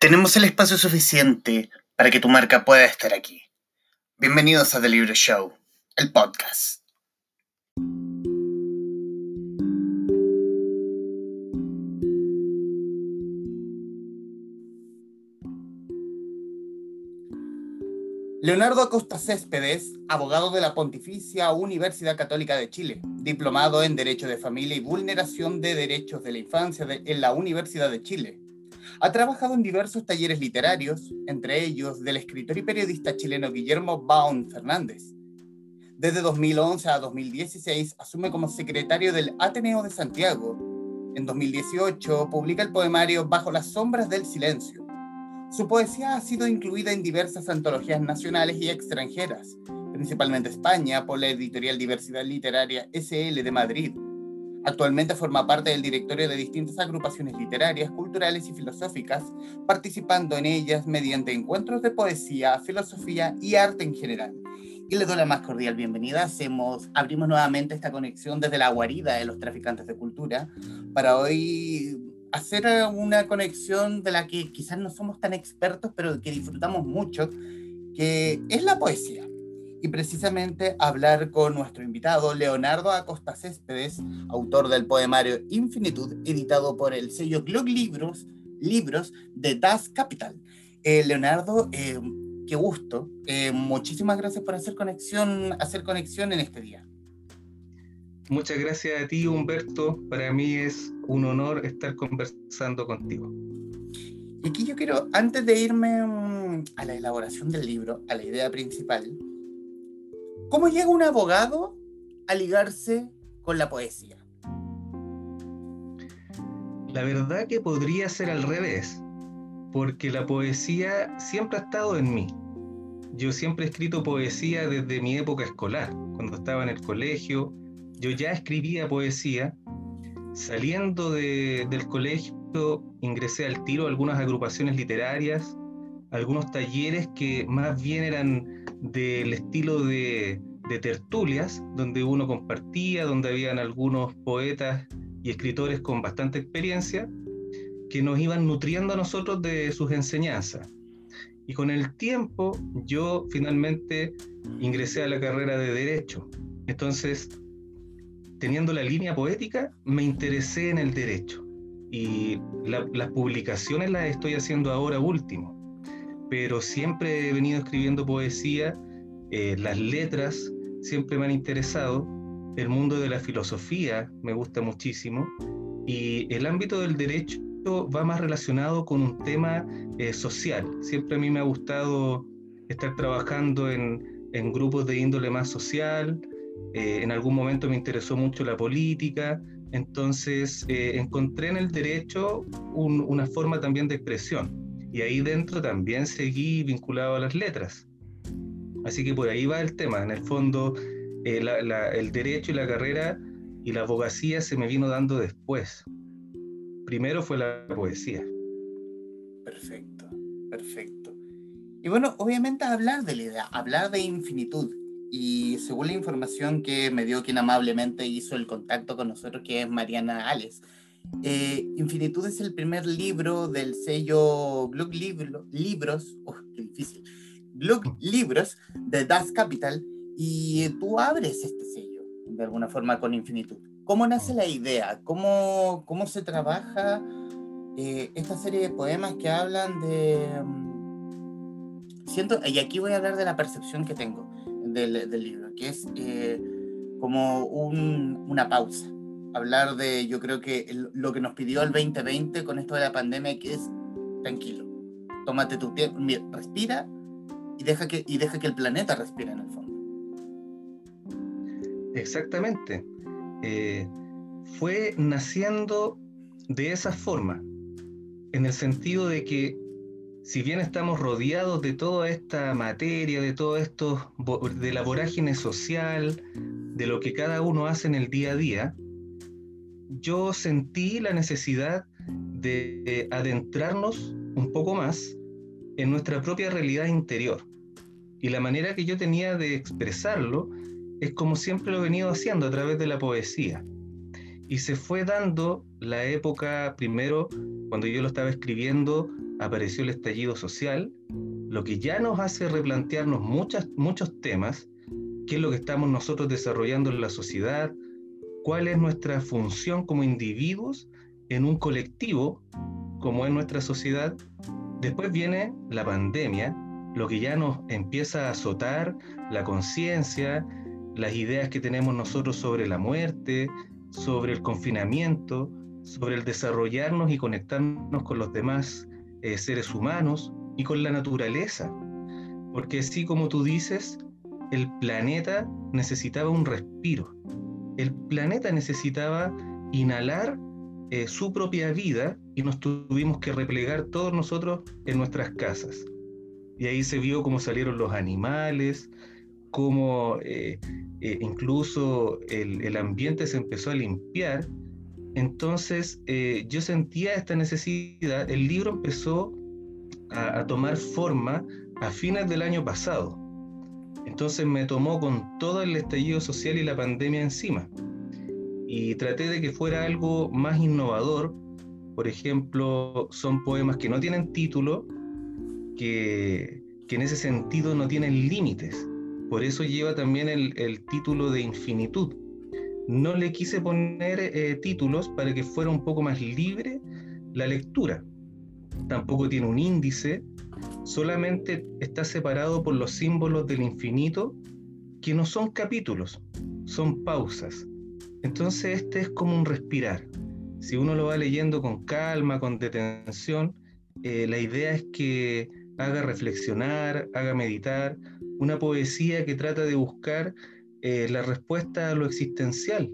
Tenemos el espacio suficiente para que tu marca pueda estar aquí. Bienvenidos a The Libro Show, el podcast. Leonardo Acosta Céspedes, abogado de la Pontificia Universidad Católica de Chile, diplomado en Derecho de Familia y Vulneración de Derechos de la Infancia en la Universidad de Chile. Ha trabajado en diversos talleres literarios, entre ellos del escritor y periodista chileno Guillermo Baum Fernández. Desde 2011 a 2016 asume como secretario del Ateneo de Santiago. En 2018 publica el poemario Bajo las sombras del silencio su poesía ha sido incluida en diversas antologías nacionales y extranjeras, principalmente España por la editorial Diversidad Literaria SL de Madrid. Actualmente forma parte del directorio de distintas agrupaciones literarias, culturales y filosóficas, participando en ellas mediante encuentros de poesía, filosofía y arte en general. Y le doy la más cordial bienvenida. Hacemos, abrimos nuevamente esta conexión desde la guarida de los traficantes de cultura para hoy hacer una conexión de la que quizás no somos tan expertos, pero que disfrutamos mucho, que es la poesía. Y precisamente hablar con nuestro invitado, Leonardo Acosta Céspedes, autor del poemario Infinitud, editado por el sello Glug Libros, Libros de Das Capital. Eh, Leonardo, eh, qué gusto. Eh, muchísimas gracias por hacer conexión, hacer conexión en este día. Muchas gracias a ti, Humberto. Para mí es un honor estar conversando contigo. Y aquí yo quiero, antes de irme mm, a la elaboración del libro, a la idea principal, ¿cómo llega un abogado a ligarse con la poesía? La verdad que podría ser al revés, porque la poesía siempre ha estado en mí. Yo siempre he escrito poesía desde mi época escolar, cuando estaba en el colegio, yo ya escribía poesía. Saliendo del colegio, ingresé al tiro a algunas agrupaciones literarias, algunos talleres que más bien eran del estilo de, tertulias, donde uno compartía, donde habían algunos poetas y escritores con bastante experiencia que nos iban nutriendo a nosotros de sus enseñanzas. Y con el tiempo yo finalmente ingresé a la carrera de derecho. Entonces teniendo la línea poética, me interesé en el derecho. Y las publicaciones las estoy haciendo ahora último. Pero siempre he venido escribiendo poesía, eh, las letras siempre me han interesado, el mundo de la filosofía me gusta muchísimo y el ámbito del derecho va más relacionado con un tema eh, social. Siempre a mí me ha gustado estar trabajando en, en grupos de índole más social, eh, en algún momento me interesó mucho la política, entonces encontré en el derecho una forma también de expresión y ahí dentro también seguí vinculado a las letras. Así que por ahí va el tema, en el fondo eh, el derecho y la carrera y la abogacía se me vino dando después. Primero fue la poesía. Perfecto, perfecto. Y bueno, obviamente hablar de la idea, hablar de infinitud, y según la información que me dio quien amablemente hizo el contacto con nosotros, que es Mariana Ales, eh, Infinitud es el primer libro del sello Glug Libros, oh, qué difícil, Glug Libros de Das Capital, y tú abres este sello de alguna forma con Infinitud. ¿Cómo nace la idea? ¿Cómo, cómo se trabaja eh, esta serie de poemas que hablan de... Mm, siento, y aquí voy a hablar de la percepción que tengo del, libro, que es eh, como una pausa. Hablar de, yo creo que lo que nos pidió el 2020 con esto de la pandemia, que es tranquilo, tómate tu tiempo, respira y deja, que, y deja que el planeta respire en el fondo. Exactamente. Eh, fue naciendo de esa forma, en el sentido de que si bien estamos rodeados de toda esta materia, de todo esto, de la vorágine social, de lo que cada uno hace en el día a día, yo sentí la necesidad de adentrarnos un poco más en nuestra propia realidad interior. Y la manera que yo tenía de expresarlo es como siempre lo he venido haciendo a través de la poesía. Y se fue dando la época, primero, cuando yo lo estaba escribiendo, apareció el estallido social, lo que ya nos hace replantearnos muchas, muchos temas, qué es lo que estamos nosotros desarrollando en la sociedad, cuál es nuestra función como individuos en un colectivo, como es nuestra sociedad. Después viene la pandemia, lo que ya nos empieza a azotar la conciencia, las ideas que tenemos nosotros sobre la muerte, sobre el confinamiento, sobre el desarrollarnos y conectarnos con los demás eh, seres humanos y con la naturaleza. Porque así como tú dices, el planeta necesitaba un respiro. El planeta necesitaba inhalar eh, su propia vida y nos tuvimos que replegar todos nosotros en nuestras casas. Y ahí se vio cómo salieron los animales, cómo eh, eh, incluso el, ambiente se empezó a limpiar. Entonces yo sentía esta necesidad, el libro empezó a, a tomar forma a fines del año pasado. Entonces me tomó con todo el estallido social y la pandemia encima y traté de que fuera algo más innovador. Por ejemplo, son poemas que no tienen título, que, en ese sentido no tienen límites. Por eso lleva también el, título de infinitud. No le quise poner eh, títulos para que fuera un poco más libre la lectura. Tampoco tiene un índice, solamente está separado por los símbolos del infinito, que no son capítulos, son pausas. Entonces este es como un respirar. Si uno lo va leyendo con calma, con detención, eh, la idea es que haga reflexionar, haga meditar, una poesía que trata de buscar eh, la respuesta a lo existencial,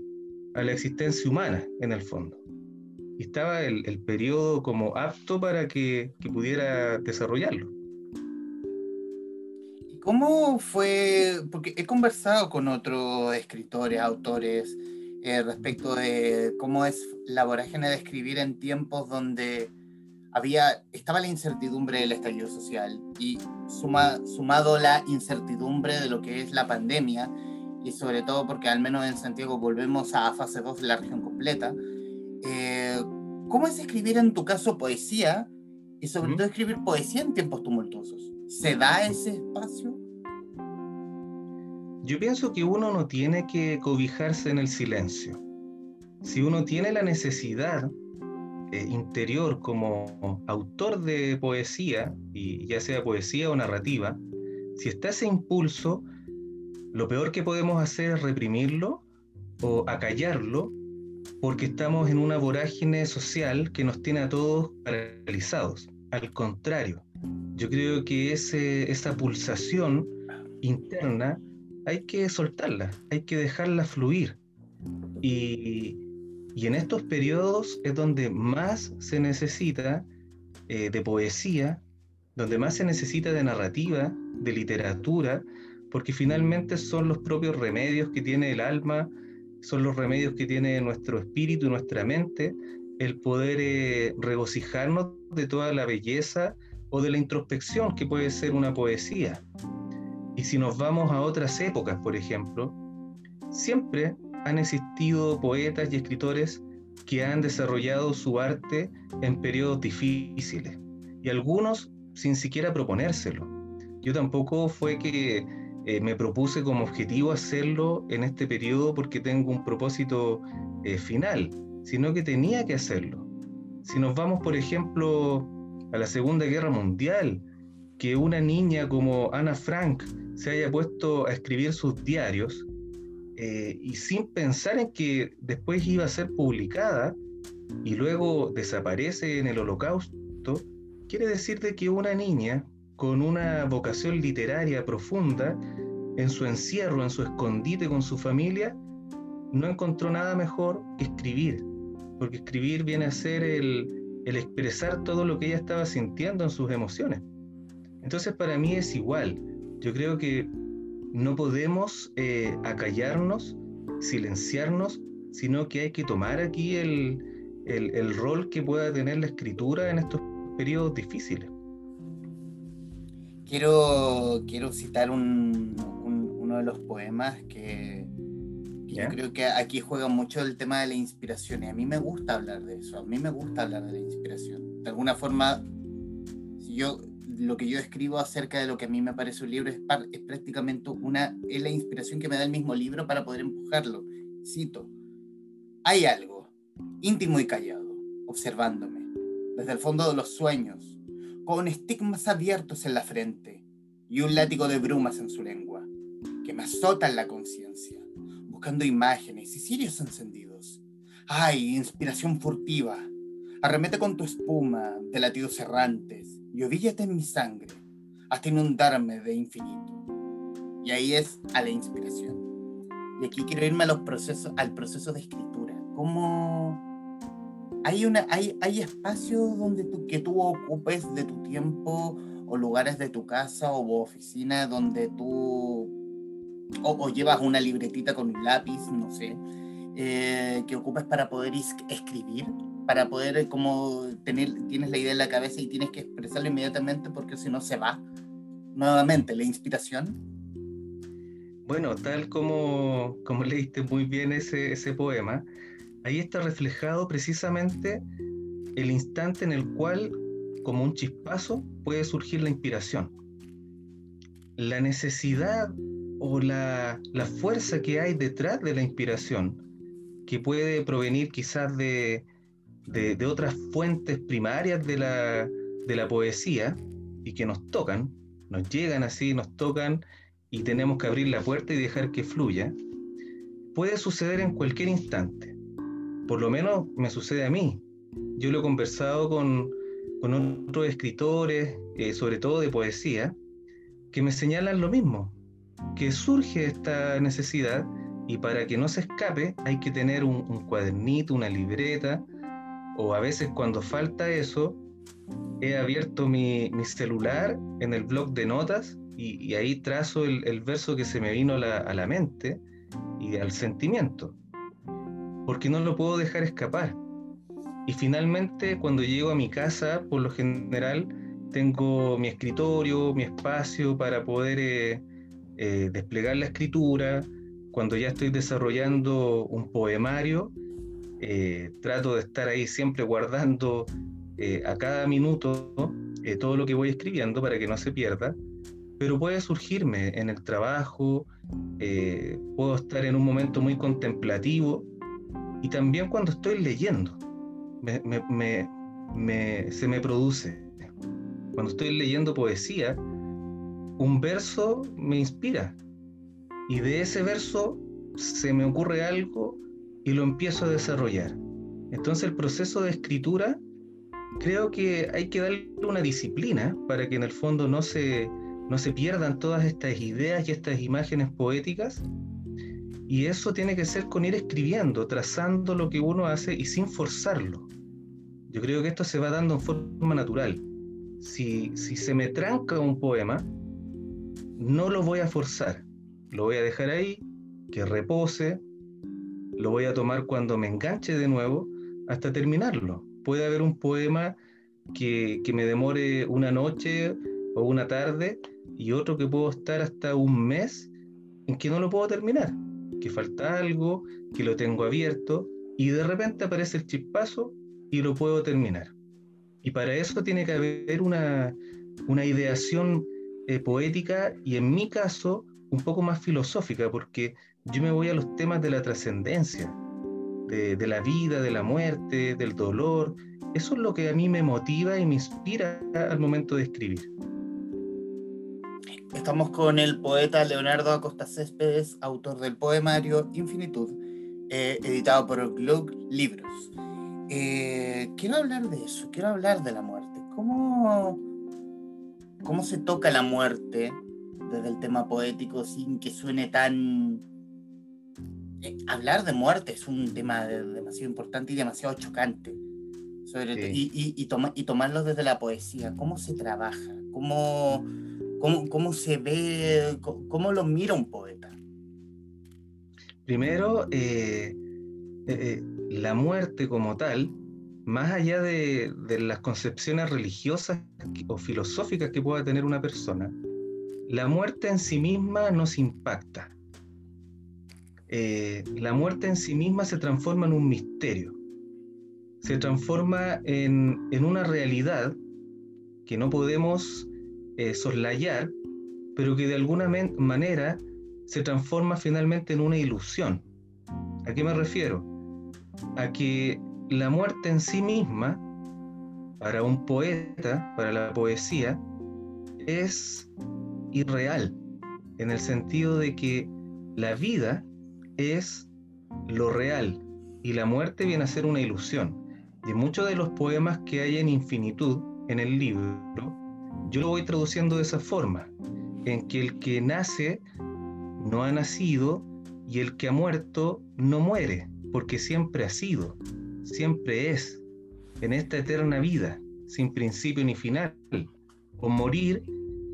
a la existencia humana en el fondo. Estaba el, periodo como apto para que, pudiera desarrollarlo. ¿Y cómo fue? Porque he conversado con otros escritores, autores, eh, respecto de cómo es la vorágine de escribir en tiempos donde había, estaba la incertidumbre del estallido social y suma, sumado la incertidumbre de lo que es la pandemia y sobre todo porque al menos en Santiago volvemos a fase 2 de la región completa. Eh, ¿Cómo es escribir en tu caso poesía y sobre todo escribir poesía en tiempos tumultuosos? ¿Se da ese espacio? Yo pienso que uno no tiene que cobijarse en el silencio. Si uno tiene la necesidad eh, interior como autor de poesía, y ya sea poesía o narrativa, si está ese impulso, lo peor que podemos hacer es reprimirlo o acallarlo porque estamos en una vorágine social que nos tiene a todos paralizados. Al contrario, yo creo que esa pulsación interna hay que soltarla, hay que dejarla fluir. Y, en estos periodos es donde más se necesita eh, de poesía, donde más se necesita de narrativa, de literatura, porque finalmente son los propios remedios que tiene el alma, son los remedios que tiene nuestro espíritu y nuestra mente, el poder eh, regocijarnos de toda la belleza o de la introspección que puede ser una poesía. Y si nos vamos a otras épocas, por ejemplo, siempre han existido poetas y escritores que han desarrollado su arte en periodos difíciles y algunos sin siquiera proponérselo. Yo tampoco fue que eh, me propuse como objetivo hacerlo en este periodo porque tengo un propósito eh, final, sino que tenía que hacerlo. Si nos vamos, por ejemplo, a la Segunda Guerra Mundial, que una niña como Ana Frank se haya puesto a escribir sus diarios eh, y sin pensar en que después iba a ser publicada y luego desaparece en el holocausto, quiere decir de que una niña con una vocación literaria profunda, en su encierro, en su escondite con su familia, no encontró nada mejor que escribir, porque escribir viene a ser el, el expresar todo lo que ella estaba sintiendo en sus emociones. Entonces para mí es igual. Yo creo que no podemos eh, acallarnos, silenciarnos, sino que hay que tomar aquí el, rol que pueda tener la escritura en estos periodos difíciles. Quiero, quiero citar uno de los poemas que, Yo creo que aquí juega mucho el tema de la inspiración y a mí me gusta hablar de eso, a mí me gusta hablar de la inspiración. De alguna forma, si yo lo que yo escribo acerca de lo que a mí me parece un libro es, es prácticamente una, es la inspiración que me da el mismo libro para poder empujarlo. Cito, hay algo íntimo y callado, observándome, desde el fondo de los sueños, con estigmas abiertos en la frente y un látigo de brumas en su lengua, que me azotan la conciencia, buscando imágenes y cirios encendidos. ¡Ay, inspiración furtiva! Arremete con tu espuma de latidos errantes y ovíllate en mi sangre hasta inundarme de infinito. Y ahí es a la inspiración. Y aquí quiero irme a los procesos, al proceso de escritura. ¿Cómo hay, una, hay, hay espacios donde tú, que tú ocupes de tu tiempo o lugares de tu casa o oficina donde tú o, llevas una libretita con un lápiz, no sé, eh, que ocupes para poder escribir, para poder eh, como tener, tienes la idea en la cabeza y tienes que expresarlo inmediatamente porque si no se va nuevamente la inspiración. Bueno, tal como, como leíste muy bien ese, ese poema, ahí está reflejado precisamente el instante en el cual, como un chispazo, puede surgir la inspiración. La necesidad o la, fuerza que hay detrás de la inspiración, que puede provenir quizás de, otras fuentes primarias de la, de la poesía y que nos tocan, nos llegan así, nos tocan y tenemos que abrir la puerta y dejar que fluya, puede suceder en cualquier instante. Por lo menos me sucede a mí. Yo lo he conversado con, otros escritores, eh, sobre todo de poesía, que me señalan lo mismo que surge esta necesidad y para que no se escape hay que tener un, cuadernito, una libreta, o a veces cuando falta eso, he abierto mi, celular en el blog de notas y, ahí trazo el, verso que se me vino a la, mente y al sentimiento, porque no lo puedo dejar escapar. Y finalmente, cuando llego a mi casa, por lo general, tengo mi escritorio, mi espacio para poder eh, eh, desplegar la escritura, cuando ya estoy desarrollando un poemario, eh, trato de estar ahí siempre guardando a cada minuto todo lo que voy escribiendo para que no se pierda, pero puede surgirme en el trabajo, puedo estar en un momento muy contemplativo y también cuando estoy leyendo, se me produce. Cuando estoy leyendo poesía, un verso me inspira y de ese verso se me ocurre algo y lo empiezo a desarrollar. Entonces el proceso de escritura creo que hay que darle una disciplina para que en el fondo no se, no se pierdan todas estas ideas y estas imágenes poéticas. Y eso tiene que ser con ir escribiendo, trazando lo que uno hace y sin forzarlo. Yo creo que esto se va dando en forma natural. Si, si se me tranca un poema, no lo voy a forzar, lo voy a dejar ahí, que repose, lo voy a tomar cuando me enganche de nuevo hasta terminarlo. Puede haber un poema que, me demore una noche o una tarde y otro que puedo estar hasta un mes en que no lo puedo terminar, que falta algo, que lo tengo abierto y de repente aparece el chispazo y lo puedo terminar. Y para eso tiene que haber una, una ideación eh, poética y en mi caso un poco más filosófica, porque yo me voy a los temas de la trascendencia, de, la vida, de la muerte, del dolor. Eso es lo que a mí me motiva y me inspira al momento de escribir. Estamos con el poeta Leonardo Acosta Céspedes, autor del poemario Infinitud, eh, editado por Globe Libros. Eh, quiero hablar de eso, quiero hablar de la muerte. ¿Cómo, cómo se toca la muerte desde el tema poético sin que suene tan... Eh, hablar de muerte es un tema demasiado importante y demasiado chocante. Sobre y, y, y, tomarlo desde la poesía. ¿Cómo se trabaja? ¿Cómo, cómo, cómo se ve? Cómo, lo mira un poeta? Primero, eh, eh, la muerte como tal más allá de, las concepciones religiosas o filosóficas que pueda tener una persona, la muerte en sí misma nos impacta. eh, la muerte en sí misma se transforma en un misterio, se transforma en, una realidad que no podemos eh, soslayar, pero que de alguna manera se transforma finalmente en una ilusión. ¿A qué me refiero? A que la muerte en sí misma, para un poeta, para la poesía, es irreal, en el sentido de que la vida es lo real y la muerte viene a ser una ilusión. Y muchos de los poemas que hay en infinitud en el libro, yo lo voy traduciendo de esa forma, en que el que nace no ha nacido y el que ha muerto no muere, porque siempre ha sido, siempre es, en esta eterna vida, sin principio ni final. O morir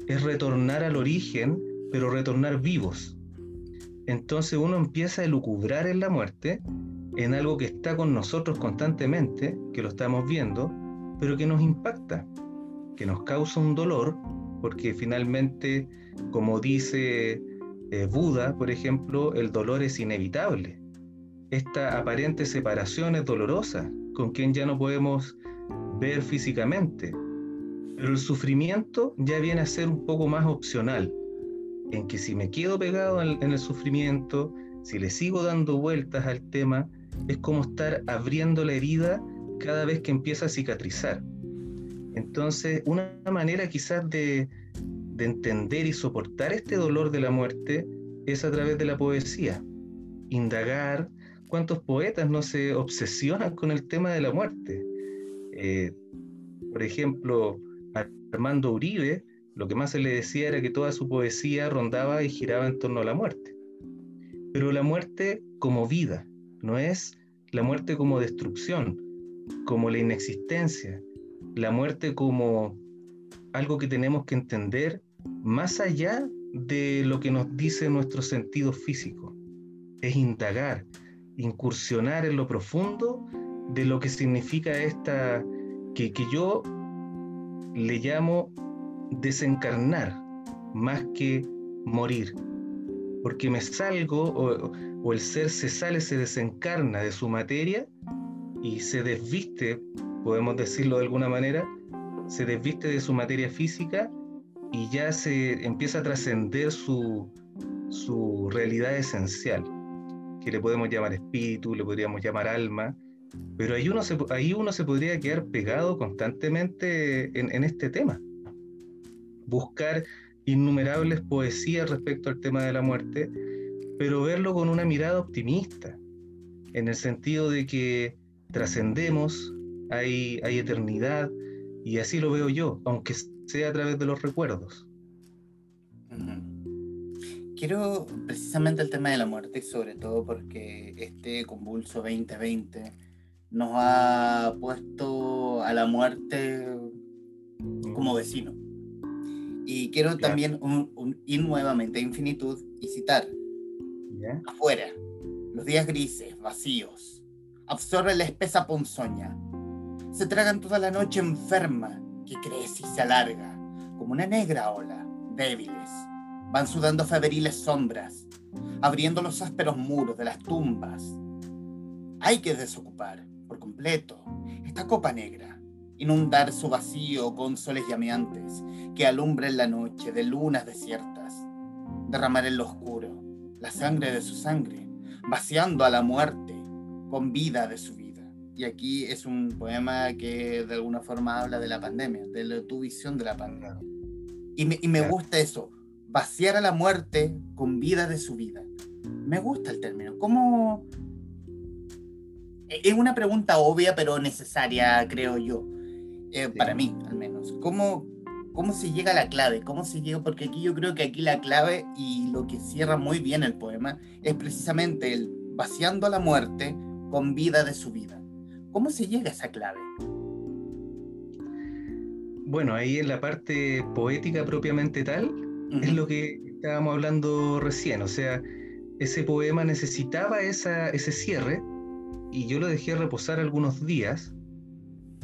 es retornar al origen, pero retornar vivos. Entonces uno empieza a lucubrar en la muerte, en algo que está con nosotros constantemente, que lo estamos viendo, pero que nos impacta, que nos causa un dolor, porque finalmente, como dice eh, Buda, por ejemplo, el dolor es inevitable. Esta aparente separación es dolorosa, con quien ya no podemos ver físicamente. Pero el sufrimiento ya viene a ser un poco más opcional, en que si me quedo pegado en, el sufrimiento, si le sigo dando vueltas al tema, es como estar abriendo la herida cada vez que empieza a cicatrizar. Entonces, una manera quizás de, de entender y soportar este dolor de la muerte es a través de la poesía. Indagar, cuántos poetas no se obsesionan con el tema de la muerte. Eh, por ejemplo, Armando Uribe, lo que más se le decía era que toda su poesía rondaba y giraba en torno a la muerte. Pero la muerte como vida, no es la muerte como destrucción, como la inexistencia, la muerte como algo que tenemos que entender más allá de lo que nos dice nuestro sentido físico. Es indagar, incursionar en lo profundo de lo que significa esta, que, que yo le llamo desencarnar más que morir. Porque me salgo o, o el ser se sale, se desencarna de su materia y se desviste, podemos decirlo de alguna manera, se desviste de su materia física y ya se empieza a trascender su, su realidad esencial, que le podemos llamar espíritu, le podríamos llamar alma, pero ahí uno se, ahí uno se podría quedar pegado constantemente en, en este tema. Buscar innumerables poesías respecto al tema de la muerte, pero verlo con una mirada optimista, en el sentido de que trascendemos, hay, hay eternidad, y así lo veo yo, aunque sea a través de los recuerdos. Quiero precisamente el tema de la muerte, sobre todo porque este convulso 2020 nos ha puesto a la muerte como vecino. Y quiero también ir nuevamente a infinitud y citar. Afuera, los días grises, vacíos, absorbe la espesa ponzoña. Se tragan toda la noche enferma que crece y se alarga, como una negra ola, débiles. Van sudando febriles sombras, abriendo los ásperos muros de las tumbas. Hay que desocupar por completo esta copa negra, inundar su vacío con soles llameantes que alumbren la noche de lunas desiertas, derramar en lo oscuro la sangre de su sangre, vaciando a la muerte con vida de su vida. Y aquí es un poema que de alguna forma habla de la pandemia, de tu visión de la pandemia. Y me, y me gusta eso, vaciar a la muerte con vida de su vida. Me gusta el término. ¿Cómo...? E, es una pregunta obvia, pero necesaria, creo yo. Eh, para mí, al menos. ¿Cómo, ¿Cómo se llega a la clave? ¿Cómo se llega? Porque aquí yo creo que aquí la clave y lo que cierra muy bien el poema es precisamente el vaciando a la muerte con vida de su vida. ¿Cómo se llega a esa clave? Bueno, ahí en la parte poética propiamente tal, es lo que estábamos hablando recién, o sea, ese poema necesitaba esa, ese cierre y yo lo dejé reposar algunos días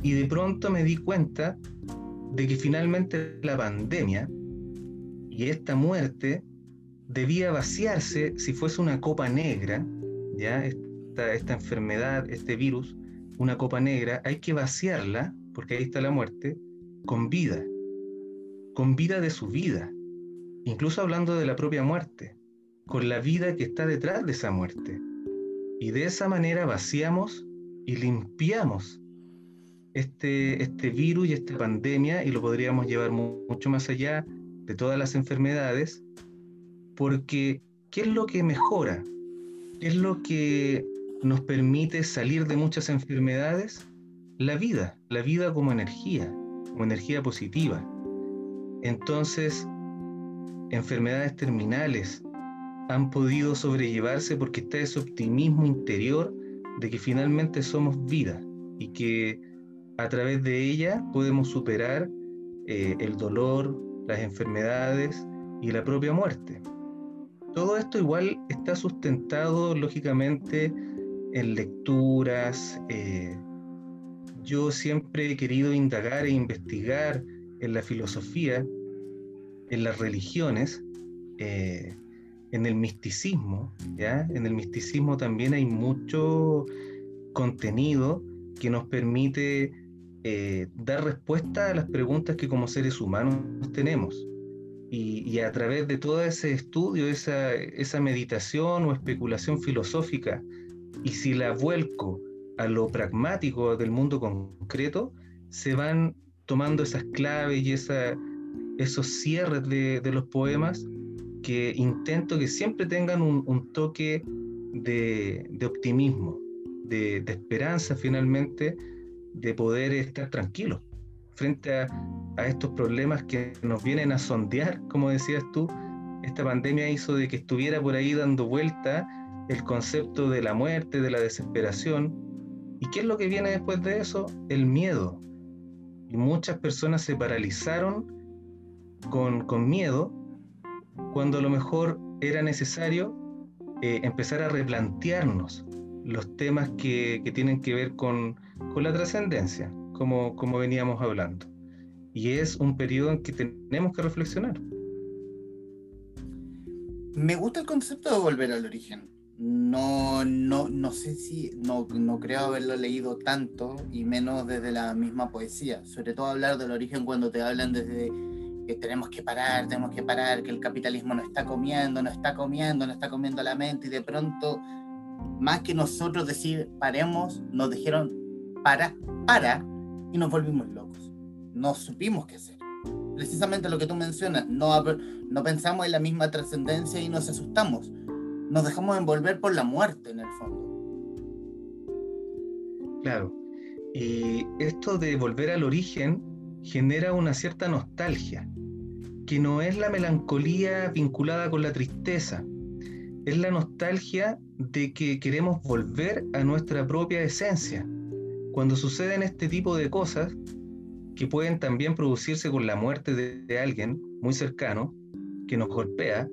y de pronto me di cuenta de que finalmente la pandemia y esta muerte debía vaciarse si fuese una copa negra, ¿ya? Esta, esta enfermedad, este virus, una copa negra, hay que vaciarla, porque ahí está la muerte, con vida, con vida de su vida, incluso hablando de la propia muerte, con la vida que está detrás de esa muerte. Y de esa manera vaciamos y limpiamos este, este virus y esta pandemia y lo podríamos llevar mucho más allá de todas las enfermedades, porque ¿qué es lo que mejora? ¿Qué es lo que nos permite salir de muchas enfermedades? La vida, la vida como energía, como energía positiva. Entonces, enfermedades terminales han podido sobrellevarse porque está ese optimismo interior de que finalmente somos vida y que a través de ella podemos superar eh, el dolor, las enfermedades y la propia muerte. Todo esto igual está sustentado lógicamente en lecturas. Eh, yo siempre he querido indagar e investigar en la filosofía, en las religiones, eh, en el misticismo. ¿ya? En el misticismo también hay mucho contenido que nos permite eh, dar respuesta a las preguntas que como seres humanos tenemos. Y, a través de todo ese estudio, esa, esa meditación o especulación filosófica, y si la vuelco a lo pragmático del mundo concreto, se van tomando esas claves y esa, esos cierres de, de, los poemas que intento que siempre tengan un, toque de, de optimismo, de, de, esperanza finalmente, de poder estar tranquilos frente a, a, estos problemas que nos vienen a sondear, como decías tú. Esta pandemia hizo de que estuviera por ahí dando vuelta el concepto de la muerte, de la desesperación. ¿Y qué es lo que viene después de eso? El miedo. Y muchas personas se paralizaron con, con miedo cuando a lo mejor era necesario eh, empezar a replantearnos los temas que, que tienen que ver con, con la trascendencia, como, como veníamos hablando. Y es un periodo en que tenemos que reflexionar. Me gusta el concepto de volver al origen. No, no, no sé si, no, no creo haberlo leído tanto y menos desde la misma poesía. Sobre todo hablar del origen cuando te hablan desde que tenemos que parar, tenemos que parar, que el capitalismo no está comiendo, no está comiendo, no está comiendo la mente y de pronto, más que nosotros decir paremos, nos dijeron para, para y nos volvimos locos. No supimos qué hacer. Precisamente lo que tú mencionas, no, no pensamos en la misma trascendencia y nos asustamos. Nos dejamos envolver por la muerte en el fondo. Claro. Y esto de volver al origen genera una cierta nostalgia que no es la melancolía vinculada con la tristeza, es la nostalgia de que queremos volver a nuestra propia esencia. Cuando suceden este tipo de cosas, que pueden también producirse con la muerte de, alguien muy cercano, que nos golpea,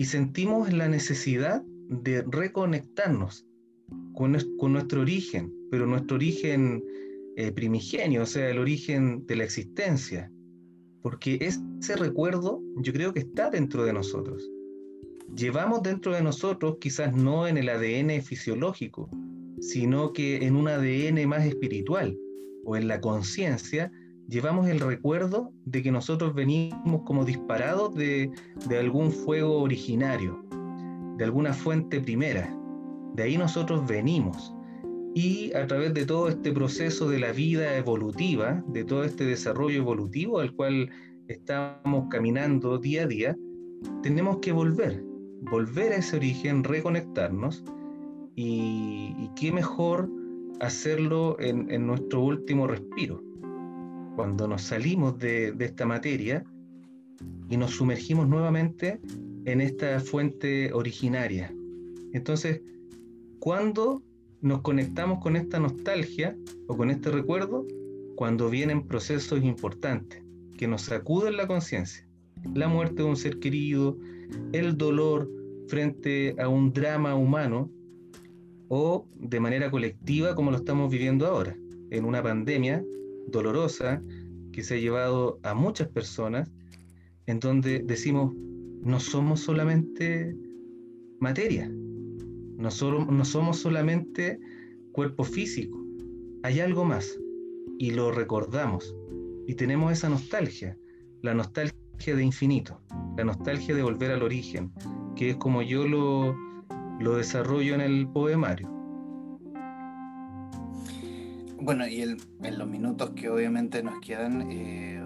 y sentimos la necesidad de reconectarnos con, nuestro origen, pero nuestro origen eh, primigenio, o sea, el origen de la existencia, porque ese recuerdo yo creo que está dentro de nosotros. Llevamos dentro de nosotros, quizás no en el ADN fisiológico, sino que en un ADN más espiritual o en la conciencia, llevamos el recuerdo de que nosotros venimos como disparados de, algún fuego originario, de alguna fuente primera. De ahí nosotros venimos. Y a través de todo este proceso de la vida evolutiva, de todo este desarrollo evolutivo al cual estamos caminando día a día, tenemos que volver, volver a ese origen, reconectarnos. Y, qué mejor hacerlo en, nuestro último respiro, cuando nos salimos de, de esta materia y nos sumergimos nuevamente en esta fuente originaria. Entonces, ¿cuándo nos conectamos con esta nostalgia o con este recuerdo cuando vienen procesos importantes que nos sacuden la conciencia. La muerte de un ser querido, el dolor frente a un drama humano o de manera colectiva como lo estamos viviendo ahora, en una pandemia dolorosa que se ha llevado a muchas personas, en donde decimos, no somos solamente materia, no, no somos solamente cuerpo físico, hay algo más y lo recordamos y tenemos esa nostalgia, la nostalgia de infinito, la nostalgia de volver al origen, que es como yo lo, lo desarrollo en el poemario. Bueno, y en los minutos que obviamente nos quedan, eh,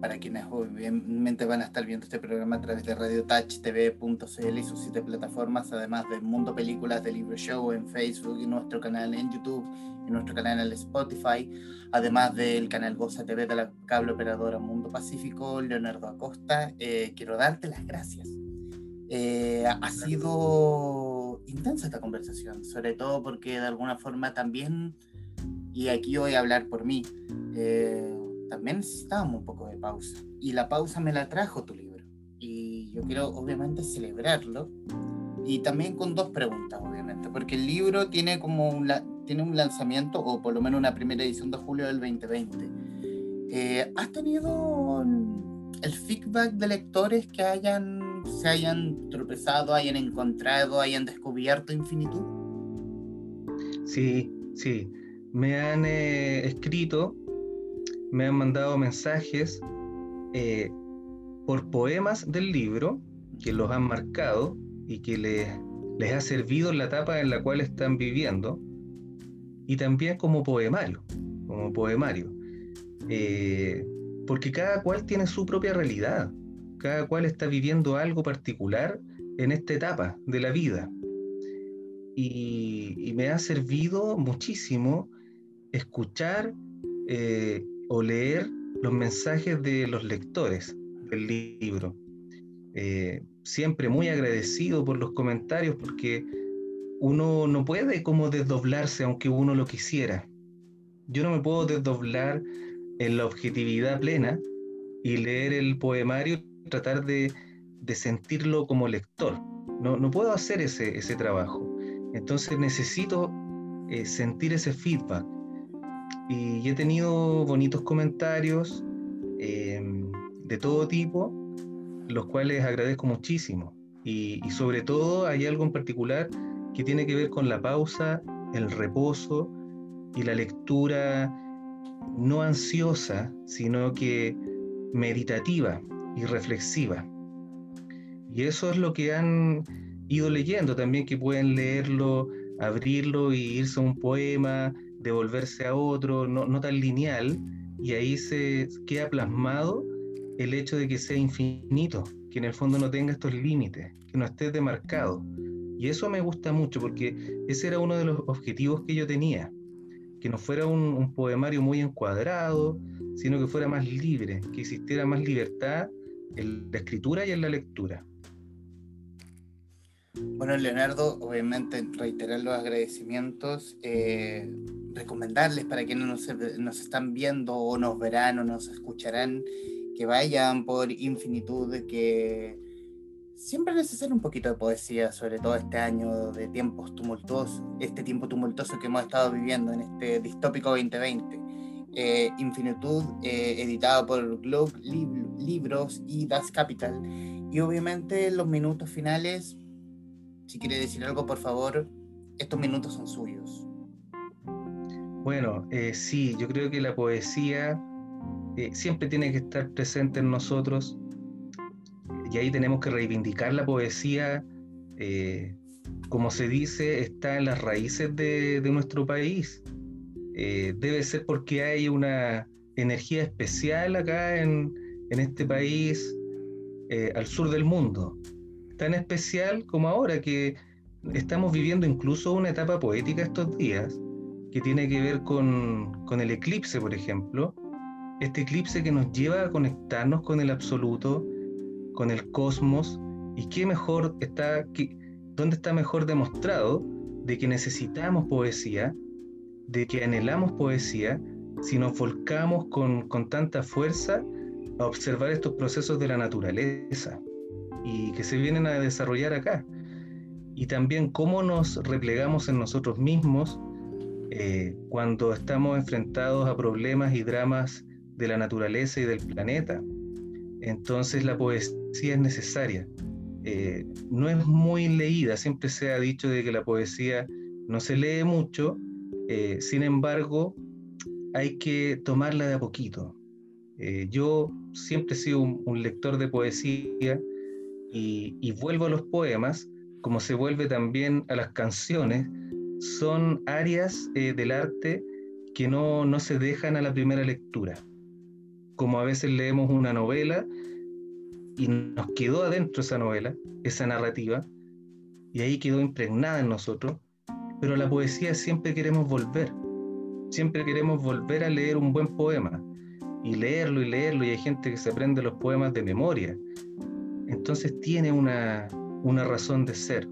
para quienes obviamente van a estar viendo este programa a través de radiotouchtv.cl y sus siete plataformas, además de Mundo Películas, de Libro Show en Facebook y nuestro canal en YouTube y nuestro canal en Spotify, además del canal Goza TV de la cable operadora Mundo Pacífico, Leonardo Acosta, eh, quiero darte las gracias. Eh, ha sido intensa esta conversación, sobre todo porque de alguna forma también, y aquí voy a hablar por mí, eh, también necesitábamos un poco de pausa. Y la pausa me la trajo tu libro. Y yo quiero obviamente celebrarlo. Y también con dos preguntas, obviamente, porque el libro tiene como un, tiene un lanzamiento, o por lo menos una primera edición de julio del 2020. Eh, ¿Has tenido el feedback de lectores que hayan, se hayan tropezado, hayan encontrado, hayan descubierto infinitud? Sí, sí. Me han eh, escrito me han mandado mensajes eh, por poemas del libro que los han marcado y que les, les ha servido la etapa en la cual están viviendo y también como poemario, como poemario. Eh, porque cada cual tiene su propia realidad, cada cual está viviendo algo particular en esta etapa de la vida. Y, me ha servido muchísimo escuchar eh, o leer los mensajes de los lectores del libro. Eh, siempre muy agradecido por los comentarios porque uno no puede como desdoblarse aunque uno lo quisiera. Yo no me puedo desdoblar en la objetividad plena y leer el poemario y tratar de, sentirlo como lector. No, no puedo hacer ese, ese trabajo. Entonces necesito eh, sentir ese feedback y he tenido bonitos comentarios em, de todo tipo, los cuales agradezco muchísimo. Y, sobre todo hay algo en particular que tiene que ver con la pausa, el reposo y la lectura no ansiosa, sino que meditativa y reflexiva. Y eso es lo que han ido leyendo también, que pueden leerlo, abrirlo y irse a un poema, devolverse a otro, no, tan lineal, y ahí se queda plasmado el hecho de que sea infinito, que en el fondo no tenga estos límites, que no esté demarcado. Y eso me gusta mucho porque ese era uno de los objetivos que yo tenía, que no fuera un, poemario muy encuadrado, sino que fuera más libre, que existiera más libertad en la escritura y en la lectura. Bueno, Leonardo, obviamente reiterar los agradecimientos. Eh, recomendarles para quienes nos, nos están viendo o nos verán o nos escucharán que vayan por infinitud, que siempre es necesario un poquito de poesía, sobre todo este año de tiempos tumultuosos, este tiempo tumultuoso que hemos estado viviendo en este distópico 2020. Eh, infinitud, eh, editado por Globe Libros y Das Capital. Y obviamente los minutos finales, si quiere decir algo, por favor, estos minutos son suyos. Bueno, eh, sí, yo creo que la poesía eh, siempre tiene que estar presente en nosotros y ahí tenemos que reivindicar la poesía, eh, como se dice, está en las raíces de, nuestro país. debe ser porque hay una energía especial acá en, en este país, al sur del mundo, tan especial como ahora que estamos viviendo incluso una etapa poética estos días que tiene que ver con, el eclipse, por ejemplo. Este eclipse que nos lleva a conectarnos con el absoluto, con el cosmos, y qué mejor está, dónde está mejor demostrado de que necesitamos poesía, de que anhelamos poesía, si nos volcamos con, con tanta fuerza a observar estos procesos de la naturaleza y que se vienen a desarrollar acá. Y también cómo nos replegamos en nosotros mismos eh, cuando estamos enfrentados a problemas y dramas de la naturaleza y del planeta. Entonces la poesía es necesaria. eh, no es muy leída, siempre se ha dicho de que la poesía no se lee mucho, eh, sin embargo, hay que tomarla de a poquito. Eh, yo siempre he sido un, lector de poesía y, vuelvo a los poemas, como se vuelve también a las canciones, son áreas del arte que no, no se dejan a la primera lectura. Como a veces leemos una novela y nos quedó adentro esa novela, esa narrativa, y ahí quedó impregnada en nosotros, pero la poesía siempre queremos volver, siempre queremos volver a leer un buen poema, y leerlo y leerlo, y hay gente que se aprende los poemas de memoria, entonces tiene una, una razón de ser,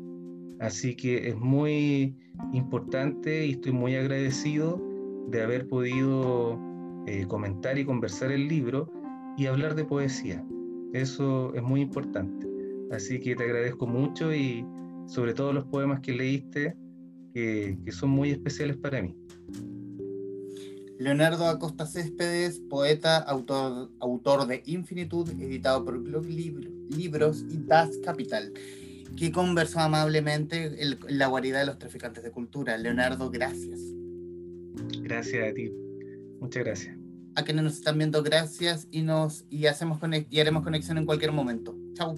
así que es muy importante y estoy muy agradecido de haber podido eh, comentar y conversar el libro y hablar de poesía. Eso es muy importante. Así que te agradezco mucho y sobre todo los poemas que leíste, que, son muy especiales para mí. Leonardo Acosta Céspedes, poeta, autor, autor de Infinitud, editado por Glob Libros y Das Capital, que conversó amablemente en la guarida de los traficantes de cultura. Leonardo, gracias. Gracias a ti. Muchas gracias a quienes nos están viendo, gracias y nos y hacemos y haremos conexión en cualquier momento. Chao.